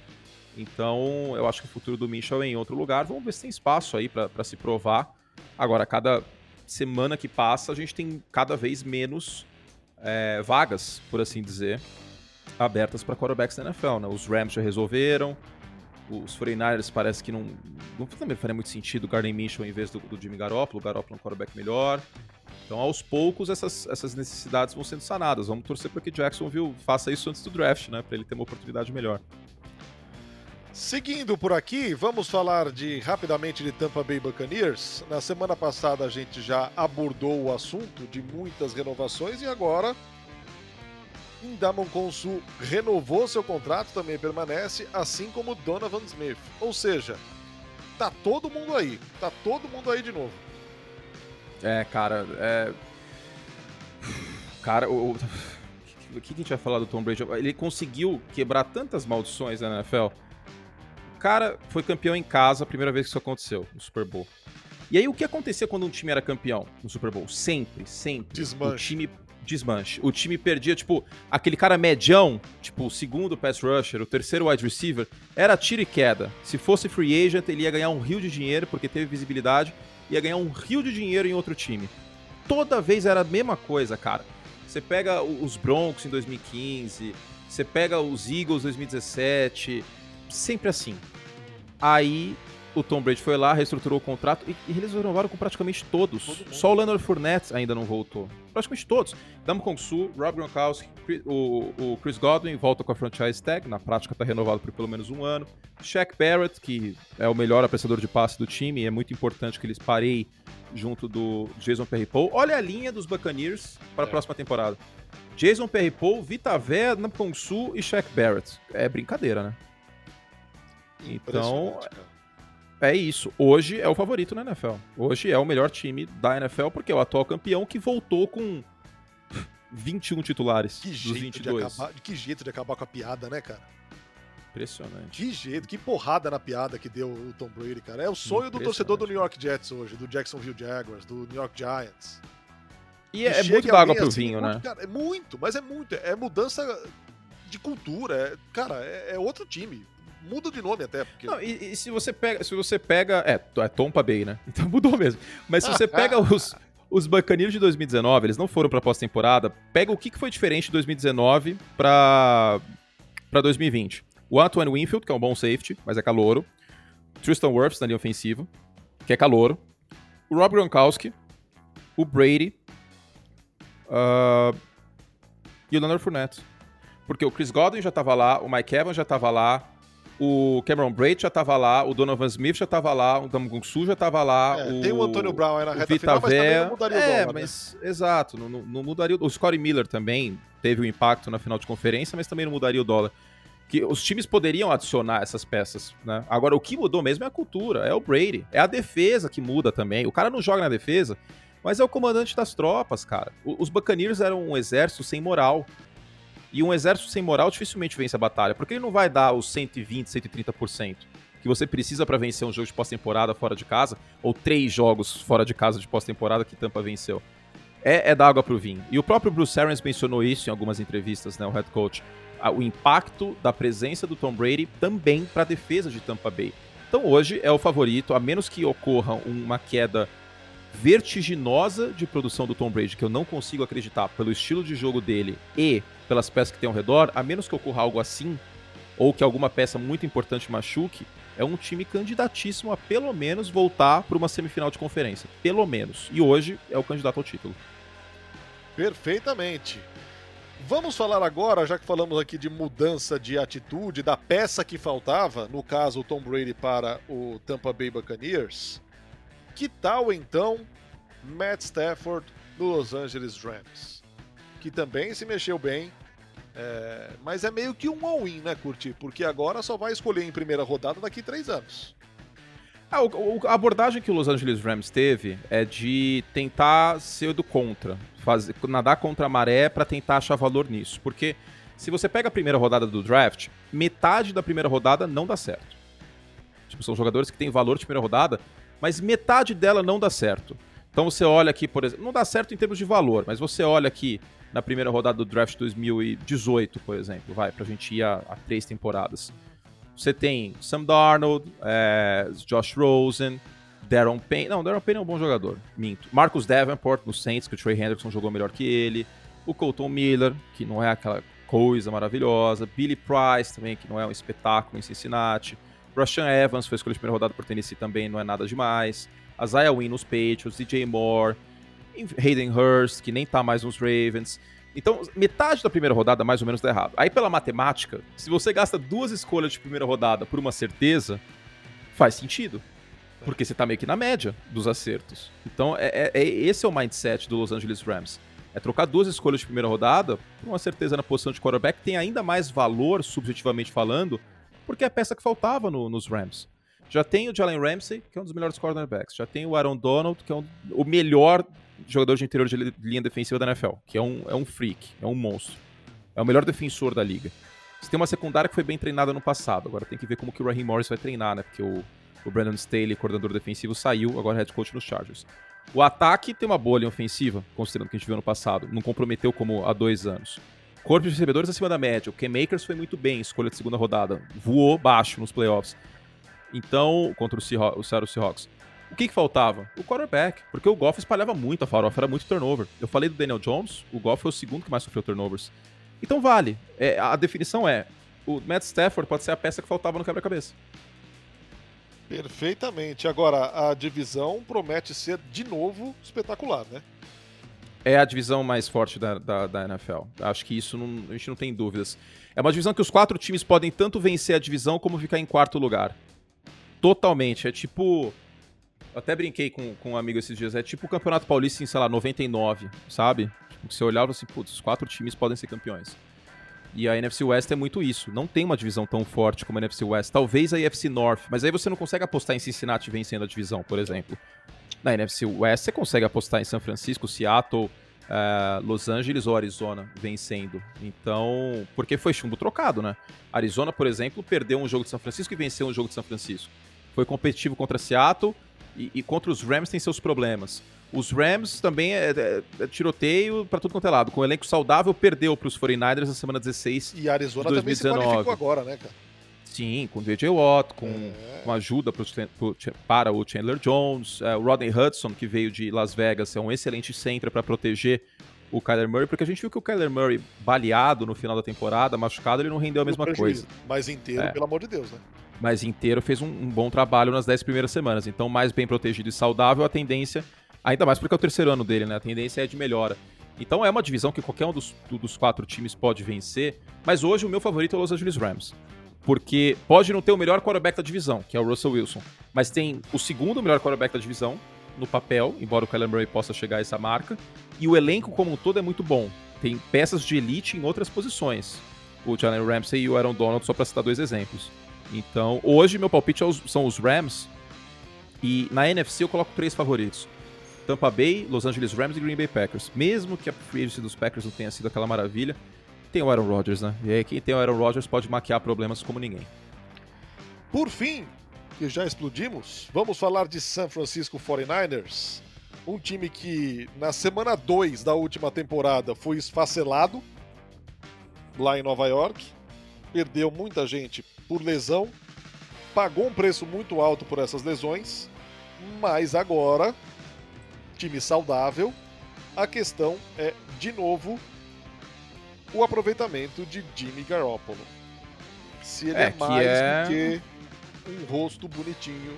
Então, eu acho que o futuro do Mitchell é em outro lugar. Vamos ver se tem espaço aí para se provar. Agora, cada semana que passa, a gente tem cada vez menos é, vagas, por assim dizer, abertas para quarterbacks da NFL. Né? Os Rams já resolveram, os 49ers parece que não, não também faria muito sentido o Garden Mitchell em vez do, do Jimmy Garoppolo, o Garoppolo é um quarterback melhor. Então, aos poucos, essas, essas necessidades vão sendo sanadas. Vamos torcer para que Jacksonville faça isso antes do draft, né? Para ele ter uma oportunidade melhor. Seguindo por aqui, vamos falar de rapidamente de Tampa Bay Buccaneers. Na semana passada a gente já abordou o assunto de muitas renovações e agora Indamon Consul renovou seu contrato, também permanece, assim como Donovan Smith. Ou seja, tá todo mundo aí, tá todo mundo aí de novo. É, cara, é. Cara, o, o que a gente vai falar do Tom Brady? Ele conseguiu quebrar tantas maldições na NFL. O cara foi campeão em casa, a primeira vez que isso aconteceu, no Super Bowl. E aí, o que acontecia quando um time era campeão no Super Bowl? Sempre, sempre. Desmanche. O time desmanche. O time perdia, tipo, aquele cara medião, tipo, o segundo pass rusher, o terceiro wide receiver, era tiro e queda. Se fosse free agent, ele ia ganhar um rio de dinheiro, porque teve visibilidade, ia ganhar um rio de dinheiro em outro time. Toda vez era a mesma coisa, cara. Você pega os Broncos em 2015, você pega os Eagles em 2017, sempre assim. Aí o Tom Brady foi lá, reestruturou o contrato e, e eles renovaram com praticamente todos. Todo Só o Leonard Fournette ainda não voltou. Praticamente todos. Damo Kong Su, Rob Gronkowski, o, o, Chris Godwin volta com a franchise tag, na prática está renovado por pelo menos um ano. Shaq Barrett, que é o melhor apreciador de passe do time, e é muito importante que eles parem junto do Jason Perry-Paul. Olha a linha dos Buccaneers para a é. próxima temporada. Jason Perry-Paul, Vita Vé, Kong Su e Shaq Barrett. É brincadeira, né? Então, é isso. Hoje é o favorito na NFL. Hoje é o melhor time da NFL porque é o atual campeão que voltou com 21 titulares que jeito 22. De acabar, que jeito de acabar com a piada, né, cara? Impressionante. Que jeito, que porrada na piada que deu o Tom Brady, cara. É o sonho do torcedor do New York Jets hoje, do Jacksonville Jaguars, do New York Giants. E é, é muito água pro assim, vinho, né? Cara, é muito, mas é muito. É mudança de cultura. É, cara, é, é outro time muda de nome até. Porque... Não, e, e, se você pega. Se você pega. É, é Tompa Bay, né? Então mudou mesmo. Mas se você pega os. Os Buccaneers de 2019, eles não foram pra pós-temporada. Pega o que foi diferente de 2019 pra, pra 2020. O Antoine Winfield, que é um bom safety, mas é calouro. Tristan Wirfs na linha ofensiva, que é calouro. O Rob Gronkowski. O Brady. Uh, e o Leonard Fournette. Porque o Chris Godwin já tava lá, o Mike Evans já tava lá, o Cameron Braid já tava lá, o Donovan Smith já tava lá, o Damgun Su já tava lá. É, o, tem o Antônio Brown aí na reta Vita final, mas não mudaria é, o dólar, né? mas exato, não, não- mudaria. O Scottie Miller também teve um impacto na final de conferência, mas também não mudaria o dólar. Que os times poderiam adicionar essas peças, né? Agora, o que mudou mesmo é a cultura, é o Brady, é a defesa que muda também. O cara não joga na defesa, mas é o comandante das tropas, cara. Os Buccaneers eram um exército sem moral. E um exército sem moral dificilmente vence a batalha, porque ele não vai dar os 120, 130% que você precisa pra vencer um jogo de pós-temporada fora de casa, ou três jogos fora de casa de pós-temporada que Tampa venceu. É, é dar água pro vinho. E o próprio Bruce Arians mencionou isso em algumas entrevistas, né, o head coach. Ah, O impacto da presença do Tom Brady também para a defesa de Tampa Bay. Então hoje é o favorito, a menos que ocorra uma queda vertiginosa de produção do Tom Brady, que eu não consigo acreditar pelo estilo de jogo dele e pelas peças que tem ao redor, a menos que ocorra algo assim, ou que alguma peça muito importante machuque, é um time candidatíssimo a pelo menos voltar para uma semifinal de conferência. Pelo menos. E hoje é o candidato ao título. Perfeitamente. Vamos falar agora, já que falamos aqui de mudança de atitude, da peça que faltava, no caso o Tom Brady para o Tampa Bay Buccaneers. Que tal então Matt Stafford no Los Angeles Rams? Que também se mexeu bem, é, mas é meio que um all-in, né, Curti? Porque agora só vai escolher em primeira rodada daqui três anos. Ah, a abordagem que o Los Angeles Rams teve é de tentar ser do contra, fazer, nadar contra a maré para tentar achar valor nisso. Porque se você pega a primeira rodada do draft, metade da primeira rodada não dá certo. Tipo, são jogadores que têm valor de primeira rodada, mas metade dela não dá certo. Então você olha aqui, por exemplo, não dá certo em termos de valor, mas você olha aqui na primeira rodada do draft 2018, por exemplo, vai, pra gente ir a, a três temporadas. Você tem Sam Darnold, é, Josh Rosen, Darren Payne. Não, Darren Payne é um bom jogador. Minto. Marcus Davenport no Saints, que o Trey Hendrickson jogou melhor que ele. O Colton Miller, que não é aquela coisa maravilhosa. Billy Price também, que não é um espetáculo em Cincinnati. Rashan Evans foi escolhido de primeira rodada por Tennessee também, não é nada demais. Isaiah Wynn nos Patriots, DJ Moore, Hayden Hurst, que nem tá mais nos Ravens. Então, metade da primeira rodada mais ou menos dá errado. Aí, pela matemática, se você gasta duas escolhas de primeira rodada por uma certeza, faz sentido. Porque você tá meio que na média dos acertos. Então, é, é- é- esse é o mindset do Los Angeles Rams. É trocar duas escolhas de primeira rodada por uma certeza na posição de quarterback tem ainda mais valor, subjetivamente falando, porque é a peça que faltava no- nos Rams. Já tem o Jalen Ramsey, que é um dos melhores cornerbacks. Já tem o Aaron Donald, que é um- o melhor jogador de interior de li- linha defensiva da NFL, que é um, é um freak, é um monstro. É o melhor defensor da liga. Você tem uma secundária que foi bem treinada no passado. Agora tem que ver como que o Raheem Morris vai treinar, né? Porque o, o Brandon Staley, coordenador defensivo, saiu, agora é head coach nos Chargers. O ataque tem uma boa linha ofensiva, considerando o que a gente viu no passado. Não comprometeu como há dois anos. Corpo de recebedores acima da média. O Cam Makers foi muito bem, escolha de segunda rodada. Voou baixo nos playoffs. Então, contra o, Seahawks, o Seattle Seahawks. O que, que faltava? O quarterback, porque o Goff espalhava muito a farofa, era muito turnover. Eu falei do Daniel Jones, o Goff foi o segundo que mais sofreu turnovers. Então vale. É, a definição é, o Matt Stafford pode ser a peça que faltava no quebra-cabeça. Perfeitamente. Agora, a divisão promete ser de novo espetacular, né? É a divisão mais forte da, da, da NFL. Acho que isso não- a gente não tem dúvidas. É uma divisão que os quatro times podem tanto vencer a divisão como ficar em quarto lugar. Totalmente. É tipo. Até brinquei com, com um amigo esses dias. É tipo o Campeonato Paulista em, sei lá, 99, sabe? Tipo, você olhava assim, putz, os quatro times podem ser campeões. E a NFC West é muito isso. Não tem uma divisão tão forte como a NFC West. Talvez a NFC North, mas aí você não consegue apostar em Cincinnati vencendo a divisão, por exemplo. Na NFC West você consegue apostar em São Francisco, Seattle, eh, Los Angeles ou Arizona vencendo. Então, porque foi chumbo trocado, né? Arizona, por exemplo, perdeu um jogo de São Francisco e venceu um jogo de São Francisco. Foi competitivo contra Seattle e, e contra os Rams tem seus problemas. Os Rams também é, é- é tiroteio pra tudo quanto é lado. Com o elenco saudável, perdeu pros 49ers na semana 16. E a Arizona De também se 2019. qualificou agora, né, cara? Sim, com o DJ Watt, com, É. com ajuda pro pro para o Chandler Jones, é, o Rodney Hudson, que veio de Las Vegas, é um excelente center para proteger o Kyler Murray, porque a gente viu que o Kyler Murray, baleado no final da temporada, machucado, ele não rendeu a mesma coisa. Mas inteiro, É. pelo amor de Deus, né? Mas inteiro fez um, um bom trabalho nas 10 primeiras semanas. Então, mais bem protegido e saudável, a tendência, ainda mais porque é o terceiro ano dele, né? A tendência é de melhora. Então é uma divisão que qualquer um dos, do- dos quatro times pode vencer. Mas hoje o meu favorito é o Los Angeles Rams. Porque pode não ter o melhor quarterback da divisão, que é o Russell Wilson, mas tem o segundo melhor quarterback da divisão, no papel, embora o Kyler Murray possa chegar a essa marca, e o elenco como um todo é muito bom. Tem peças de elite em outras posições. O Jalen Ramsey e o Aaron Donald, só para citar dois exemplos. Então, hoje meu palpite é são os Rams, e na NFC eu coloco três favoritos. Tampa Bay, Los Angeles Rams e Green Bay Packers. Mesmo que a free dos Packers não tenha sido aquela maravilha, tem o Aaron Rodgers, né? E aí quem tem o Aaron Rodgers pode maquiar problemas como ninguém. Por fim, que já explodimos, vamos falar de San Francisco 49ers. Um time que na semana 2 da última temporada foi esfacelado lá em Nova York, perdeu muita gente por lesão, pagou um preço muito alto por essas lesões, mas agora, time saudável, a questão é, de novo, o aproveitamento de Jimmy Garoppolo. Se ele é, é mais é... do que um rosto bonitinho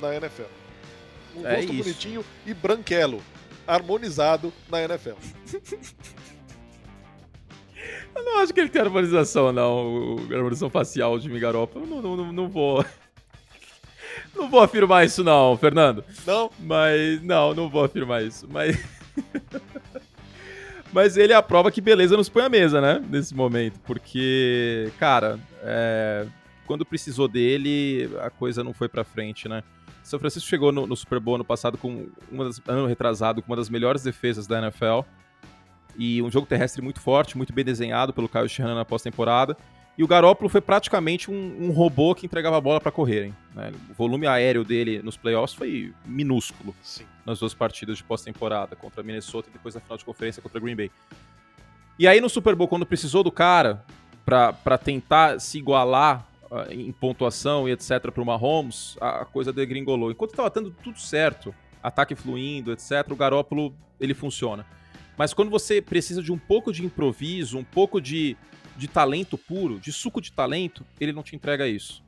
na NFL. Um é rosto isso. bonitinho e branquelo, harmonizado na NFL. Eu não acho que ele tem harmonização, não. O, harmonização facial de Jimmy Garoppolo. Não, não, não, não vou. Não vou afirmar isso, não, Fernando. Não? Mas. Não, não vou afirmar isso. Mas. Mas ele é a prova que beleza nos põe à mesa, né? Nesse momento. Porque, cara, é... quando precisou dele, a coisa não foi pra frente, né? São Francisco chegou no, no Super Bowl ano passado com uma das, ano retrasado com uma das melhores defesas da NFL e um jogo terrestre muito forte, muito bem desenhado pelo Kyle Shanahan na pós-temporada. E o Garópolo foi praticamente um, um, robô que entregava a bola para correrem. Né? O volume aéreo dele nos playoffs foi minúsculo Sim. Nas duas partidas de pós-temporada, contra Minnesota e depois na final de conferência contra Green Bay. E aí no Super Bowl, quando precisou do cara para tentar se igualar uh, em pontuação e etc para o Mahomes, a, a coisa degringolou. Enquanto estava tendo tudo certo, ataque fluindo, etc, o Garópolo ele funciona. Mas quando você precisa de um pouco de improviso, um pouco de de talento puro, de suco de talento, ele não te entrega isso.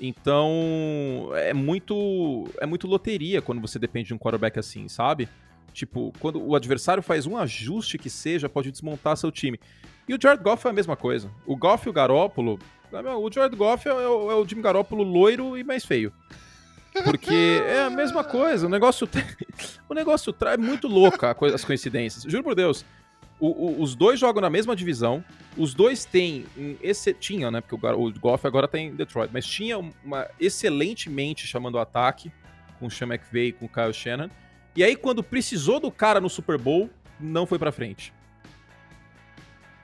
Então, é muito é muito loteria quando você depende de um quarterback assim, sabe? Tipo, quando o adversário faz um ajuste que seja, pode desmontar seu time. E o Jared Goff é a mesma coisa. O Goff e o Garópolo, o Jared Goff é o, é o Jimmy Garoppolo loiro e mais feio. Porque é a mesma coisa, o negócio o negócio é muito louca as coincidências. Juro por Deus, o, o, os dois jogam na mesma divisão, os dois têm um esse, tinham, né? Porque o, o Goff agora tá em Detroit, mas tinha uma excelente mente chamando o ataque com o Sean McVay e com o Kyle Shannon. E aí, quando precisou do cara no Super Bowl, não foi pra frente.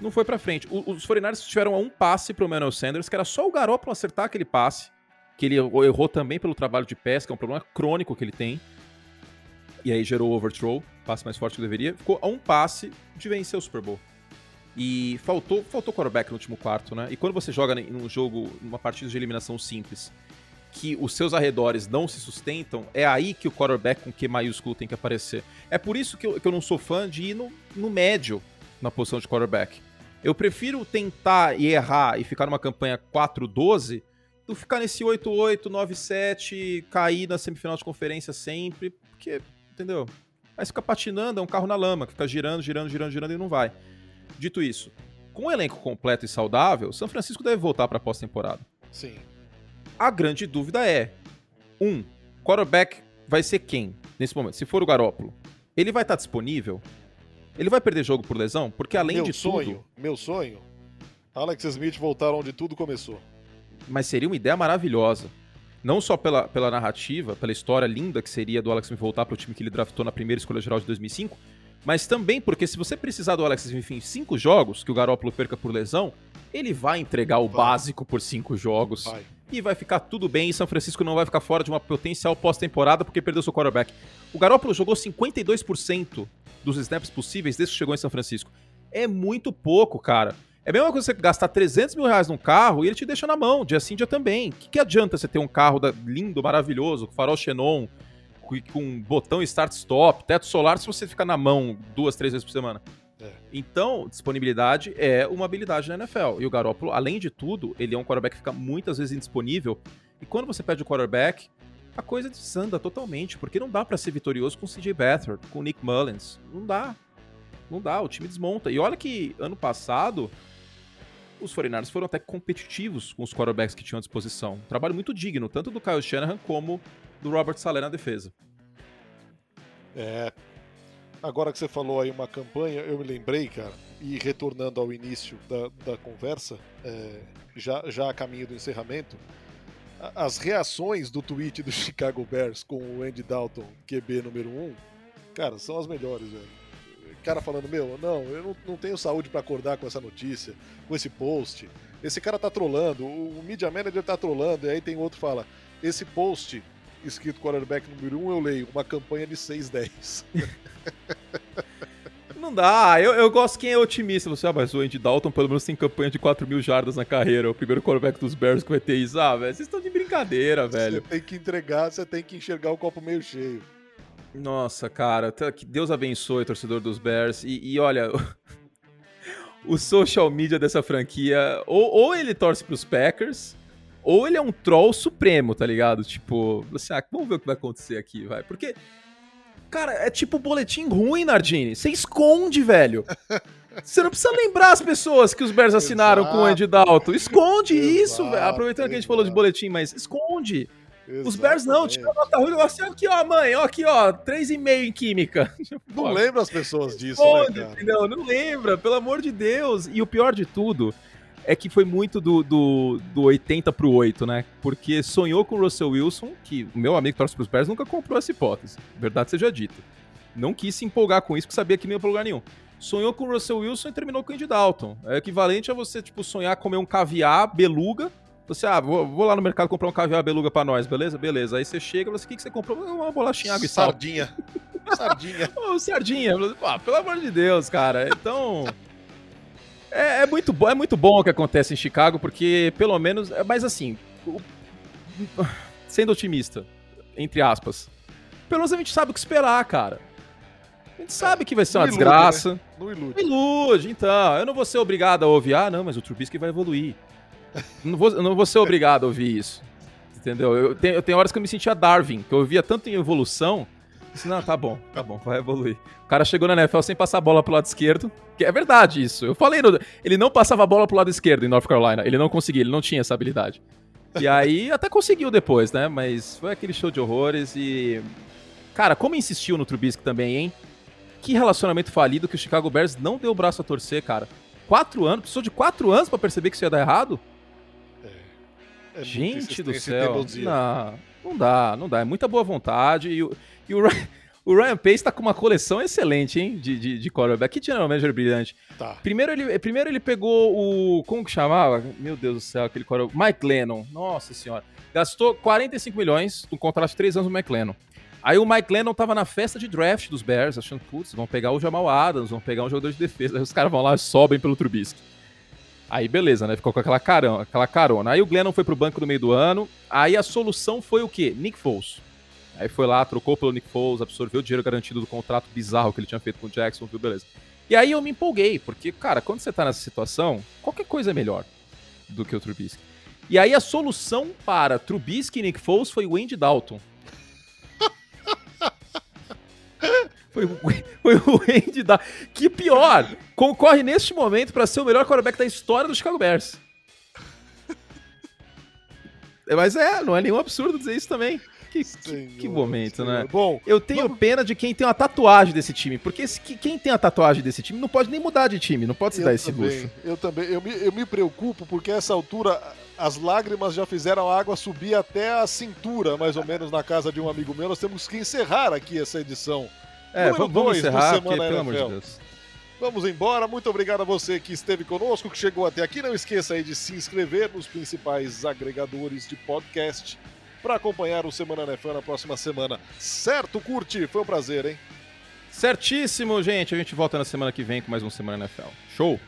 Não foi pra frente. O, os 49ers tiveram um passe pro Manuel Sanders, que era só o Garoppolo acertar aquele passe, que ele errou também pelo trabalho de pesca, é um problema crônico que ele tem. E aí gerou o overthrow, passe mais forte que deveria. Ficou a um passe de vencer o Super Bowl. E faltou, faltou quarterback no último quarto, né? E quando você joga num jogo, numa partida de eliminação simples, que os seus arredores não se sustentam, é aí que o quarterback com Q maiúsculo tem que aparecer. É por isso que eu, que eu não sou fã de ir no, no médio na posição de quarterback. Eu prefiro tentar e errar e ficar numa campanha 4-12 do ficar nesse 8-8, 9-7, cair na semifinal de conferência sempre, porque, entendeu? Aí você fica patinando, é um carro na lama, que fica girando, girando, girando, girando e não vai. Dito isso, com o elenco completo e saudável, São Francisco deve voltar para a pós-temporada. Sim. A grande dúvida é: um, quarterback vai ser quem nesse momento? Se for o Garópolo, ele vai estar disponível? Ele vai perder jogo por lesão? Porque além meu de sonho, tudo. Meu sonho, Alex Smith voltar onde tudo começou. Mas seria uma ideia maravilhosa. Não só pela, pela narrativa, pela história linda que seria do Alex Smith voltar para o time que ele draftou na primeira escolha geral de 2005, mas também porque se você precisar do Alex Smith em cinco jogos, que o Garoppolo perca por lesão, ele vai entregar o vai. básico por cinco jogos. Vai. E vai ficar tudo bem e São Francisco não vai ficar fora de uma potencial pós-temporada porque perdeu seu quarterback. O Garoppolo jogou 52% dos snaps possíveis desde que chegou em São Francisco. É muito pouco, cara. É a mesma coisa você gastar 300 mil reais num carro e ele te deixa na mão, dia sim, dia também. O que, que adianta você ter um carro lindo, maravilhoso, farol xenon, com botão start-stop, teto solar, se você ficar na mão duas, três vezes por semana. É. Então, disponibilidade é uma habilidade na NFL. E o Garoppolo, além de tudo, ele é um quarterback que fica muitas vezes indisponível. E quando você pede o quarterback, a coisa desanda totalmente, porque não dá para ser vitorioso com o CJ Beathard, com o Nick Mullins. Não dá. Não dá, o time desmonta. E olha que ano passado os 49ers foram até competitivos com os quarterbacks que tinham à disposição. Um trabalho muito digno, tanto do Kyle Shanahan como do Robert Saleh na defesa. É. Agora que você falou aí uma campanha, eu me lembrei, cara, e retornando ao início da, da conversa, é, já, já a caminho do encerramento, as reações do tweet do Chicago Bears com o Andy Dalton, QB número 1, cara, são as melhores, velho. Cara falando, meu, não, eu não, não tenho saúde para acordar com essa notícia, com esse post. Esse cara tá trolando, o, o media manager tá trolando, e aí tem outro que fala, esse post escrito quarterback número 1, eu leio, uma campanha de 6-10. Não dá, eu, eu gosto quem é otimista. Você, ah, mas o Andy Dalton pelo menos tem campanha de 4 mil jardas na carreira. O primeiro quarterback dos Bears que vai ter isso. Ah, velho, vocês estão de brincadeira, velho. Você tem que entregar, você tem que enxergar o copo meio cheio. Nossa, cara, que Deus abençoe, torcedor dos Bears. E, e olha, o social media dessa franquia, ou, ou ele torce pros Packers, ou ele é um troll supremo, tá ligado? Tipo, assim, ah, vamos ver o que vai acontecer aqui, vai. Porque, cara, é tipo boletim ruim, Nardini. Você esconde, velho. Você não precisa lembrar as pessoas que os Bears assinaram Exato. com o Andy Dalton. Esconde Exato. isso, velho. Aproveitando Exato. que a gente falou de boletim, mas esconde. Exatamente. Os Bears não, tipo, nota ruim, assim, aqui ó, mãe, ó, aqui ó, 3,5 em química. Não lembra as pessoas disso, né, Não, não lembra, pelo amor de Deus. E o pior de tudo é que foi muito do, do, do 80 pro 8, né? Porque sonhou com o Russell Wilson, que o meu amigo torce pros Bears nunca comprou essa hipótese. Verdade seja dita. Não quis se empolgar com isso, porque sabia que não ia pra lugar nenhum. Sonhou com o Russell Wilson e terminou com o Andy Dalton. É equivalente a você, tipo, sonhar comer um caviar beluga. Você, ah, vou, vou lá no mercado comprar um caviar beluga pra nós, beleza? Beleza. Aí você chega e fala assim, o que, que você comprou? Uma bolachinha água e sal. Sardinha. Sardinha. Ô, sardinha. Ah, pelo amor de Deus, cara. Então... É, é, muito bom, é muito bom o que acontece em Chicago, porque pelo menos. É, mas assim, sendo otimista, entre aspas, pelo menos a gente sabe o que esperar, cara. A gente sabe que vai ser uma ilude, desgraça. Né? Não ilude. Não ilude, então. Eu não vou ser obrigado a ouvir, ah, não, mas o Trubisky vai evoluir. Não, vou, não vou ser obrigado a ouvir isso. Entendeu? Eu tenho, eu tenho horas que eu me sentia Darwin, que eu via tanto em evolução Disse, não, tá bom, tá bom, vai evoluir. O cara chegou na NFL sem passar a bola pro lado esquerdo. Que é verdade isso. Eu falei, no, ele não passava a bola pro lado esquerdo em North Carolina. Ele não conseguia, ele não tinha essa habilidade. E aí até conseguiu depois, né? Mas foi aquele show de horrores e. Cara, como insistiu no Trubisky também, hein? Que relacionamento falido que o Chicago Bears não deu o braço a torcer, cara. Quatro anos, precisou de quatro anos para perceber que isso ia dar errado? É, Gente do céu. Não, não dá, não dá. É muita boa vontade. E, e o, Ryan, o Ryan Pace tá com uma coleção excelente, hein? De, de, de quarterback. Que general manager brilhante. Tá. Primeiro ele, primeiro ele pegou o. Como que chamava? Meu Deus do céu, aquele quarterback. Mike Lennon. Nossa senhora. Gastou 45 milhões no contrato de 3 anos do Mike Lennon. Aí o Mike Lennon tava na festa de draft dos Bears, achando, putz, vão pegar o Jamal Adams, vão pegar um jogador de defesa. Aí os caras vão lá e sobem pelo Trubisky. Aí beleza, né? Ficou com aquela carona, aquela carona. Aí o Glennon foi pro banco no meio do ano. Aí a solução foi o quê? Nick Foles. Aí foi lá, trocou pelo Nick Foles, absorveu o dinheiro garantido do contrato bizarro que ele tinha feito com o Jackson, viu? Beleza. E aí eu me empolguei, porque, cara, quando você tá nessa situação, qualquer coisa é melhor do que o Trubisky. E aí a solução para Trubisky e Nick Foles foi o Andy Dalton. foi, o, foi o Andy Dalton. Que pior, concorre neste momento para ser o melhor quarterback da história do Chicago Bears. Mas é, não é nenhum absurdo dizer isso também. Que, que, que, momento, senhor. né? Bom, eu tenho vamos... pena de quem tem uma tatuagem desse time, porque esse, quem tem a tatuagem desse time não pode nem mudar de time, não pode se eu dar esse também, luxo. Eu também, eu me, eu me preocupo porque a essa altura as lágrimas já fizeram a água subir até a cintura, mais ou menos, na casa de um amigo meu. Nós temos que encerrar aqui essa edição. É, vamos, encerrar, porque, pelo amor de Deus. Vamos embora. Muito obrigado a você que esteve conosco, que chegou até aqui. Não esqueça aí de se inscrever nos principais agregadores de podcast para acompanhar o Semana NFL na próxima semana. Certo, curte? Foi um prazer, hein? Certíssimo, gente. A gente volta na semana que vem com mais um Semana NFL. Show!